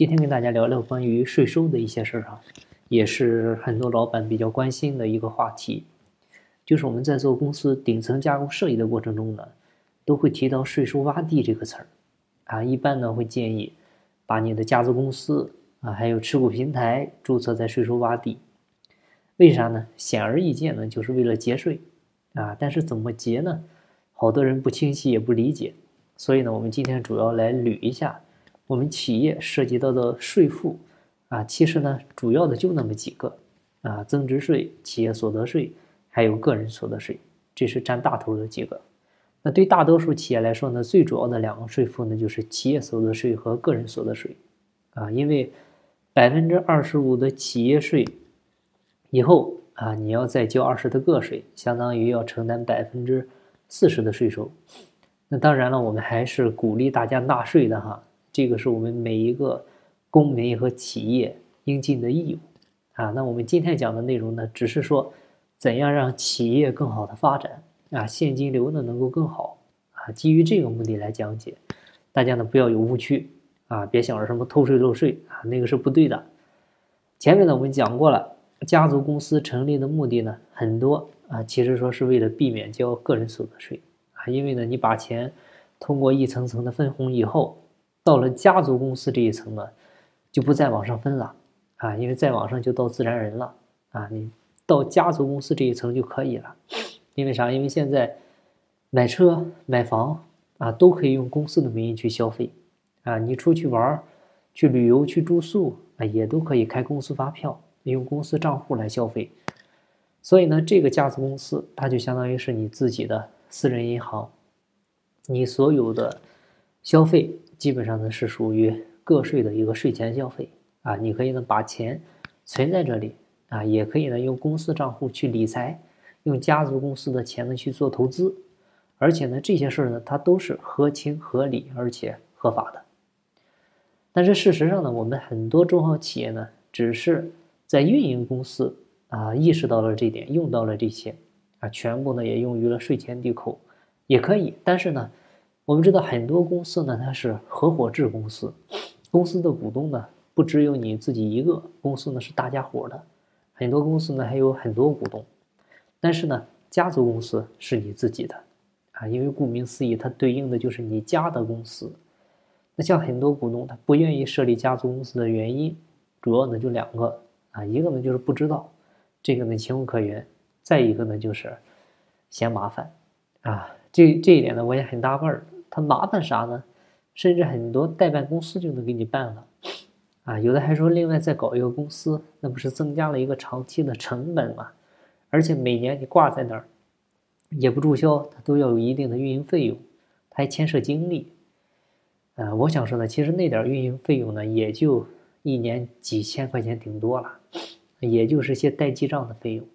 今天跟大家聊聊关于税收的一些事儿啊，也是很多老板比较关心的一个话题。就是我们在做公司顶层架构设计的过程中呢，都会提到税收洼地这个词儿啊。一般呢会建议把你的家族公司啊，还有持股平台注册在税收洼地。为啥呢？显而易见呢，就是为了节税啊。但是怎么节呢？好多人不清晰也不理解。所以呢，我们今天主要来捋一下我们企业涉及到的税负啊。其实呢，主要的就那么几个啊：增值税、企业所得税。还有个人所得税，这是占大头的几个。那对大多数企业来说呢，最主要的两个税负呢，就是企业所得税和个人所得税啊。因为百分之二十五的企业税以后啊，你要再交二十的个税，相当于要承担百分之四十的税收。那当然了，我们还是鼓励大家纳税的哈，这个是我们每一个公民和企业应尽的义务啊。那我们今天讲的内容呢，只是说。怎样让企业更好的发展啊？现金流呢能够更好啊？基于这个目的来讲解，大家呢不要有误区啊！别想着什么偷税漏税啊，那个是不对的。前面呢我们讲过了，家族公司成立的目的呢很多啊，其实说是为了避免交个人所得税啊，因为呢你把钱通过一层层的分红以后，到了家族公司这一层呢，就不再往上分了啊，因为再往上就到自然人了啊，你。到家族公司这一层就可以了，因为啥？因为现在买车、买房啊，都可以用公司的名义去消费啊。你出去玩、去旅游、去住宿啊，也都可以开公司发票，用公司账户来消费。所以呢，这个家族公司它就相当于是你自己的私人银行，你所有的消费基本上呢是属于个税的一个税前消费啊。你可以呢把钱存在这里。啊，也可以呢，用公司账户去理财，用家族公司的钱呢去做投资，而且呢，这些事儿呢，它都是合情合理而且合法的。但是事实上呢，我们很多中小企业呢，只是在运营公司啊，意识到了这点，用到了这些啊，全部呢也用于了税前抵扣，也可以。但是呢，我们知道很多公司呢，它是合伙制公司，公司的股东呢，不只有你自己一个，公司呢是大家伙的。很多公司呢还有很多股东，但是呢，家族公司是你自己的啊，因为顾名思义，它对应的就是你家的公司。那像很多股东他不愿意设立家族公司的原因，主要呢就两个啊，一个呢就是不知道，这个呢情有可原；再一个呢就是嫌麻烦啊。这这一点呢我也很纳闷儿，他麻烦啥呢？甚至很多代办公司就能给你办了。啊，有的还说另外再搞一个公司，那不是增加了一个长期的成本吗？而且每年你挂在那儿也不注销，它都要有一定的运营费用，它还牵涉精力。呃，我想说呢，其实那点运营费用呢，也就一年几千块钱顶多了，也就是些代记账的费用，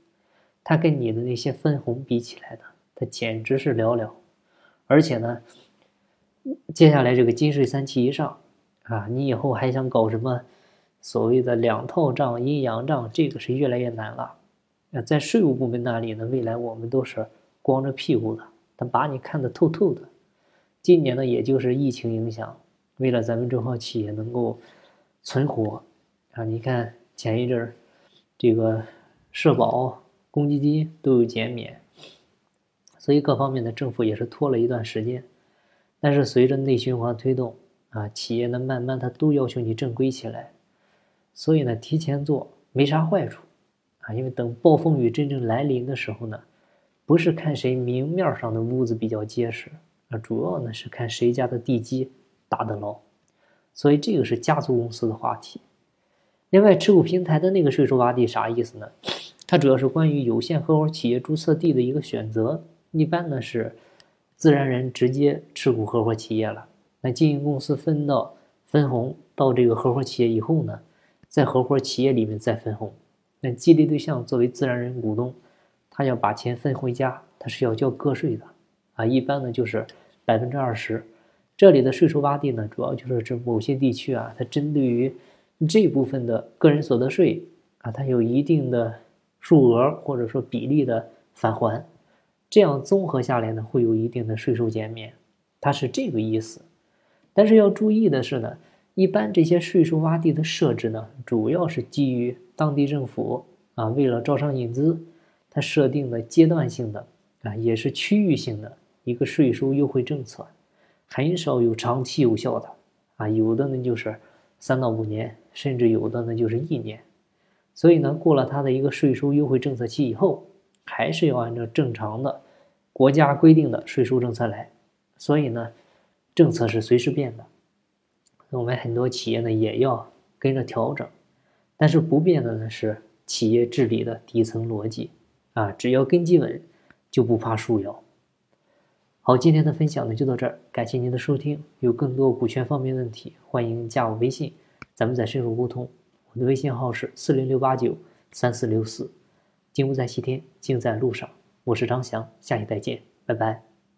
它跟你的那些分红比起来呢，它简直是寥寥。而且呢，接下来这个金税三期一上。啊，你以后还想搞什么所谓的两套账、阴阳账？这个是越来越难了。那在税务部门那里呢，未来我们都是光着屁股的，他把你看得透透的。今年呢，也就是疫情影响，为了咱们中小企业能够存活啊，你看前一阵儿这个社保、公积金都有减免，所以各方面的政府也是拖了一段时间。但是随着内循环推动。啊，企业呢，慢慢它都要求你正规起来，所以呢，提前做没啥坏处，啊，因为等暴风雨真正来临的时候呢，不是看谁明面上的屋子比较结实，啊，主要呢是看谁家的地基打得牢，所以这个是家族公司的话题。另外，持股平台的那个税收洼地啥意思呢？它主要是关于有限合伙企业注册地的一个选择，一般呢是自然人直接持股合伙企业了。那经营公司分到分红到这个合伙企业以后呢，在合伙企业里面再分红。那激励对象作为自然人股东，他要把钱分回家，他是要交个税的啊。一般呢就是百分之二十。这里的税收洼地呢，主要就是指某些地区啊，它针对于这部分的个人所得税啊，它有一定的数额或者说比例的返还，这样综合下来呢，会有一定的税收减免。它是这个意思。但是要注意的是呢，一般这些税收洼地的设置呢，主要是基于当地政府啊为了招商引资，它设定的阶段性的啊也是区域性的一个税收优惠政策，很少有长期有效的啊，有的呢就是三到五年，甚至有的呢就是一年。所以呢，过了它的一个税收优惠政策期以后，还是要按照正常的国家规定的税收政策来。所以呢，政策是随时变的，我们很多企业呢也要跟着调整。但是不变的呢是企业治理的底层逻辑啊，只要根基稳，就不怕树摇。好，今天的分享呢就到这儿，感谢您的收听。有更多股权方面问题，欢迎加我微信，咱们再深入沟通。我的微信号是四零六八九三四六四，金不在西天，静在路上。我是张翔，下期再见，拜拜。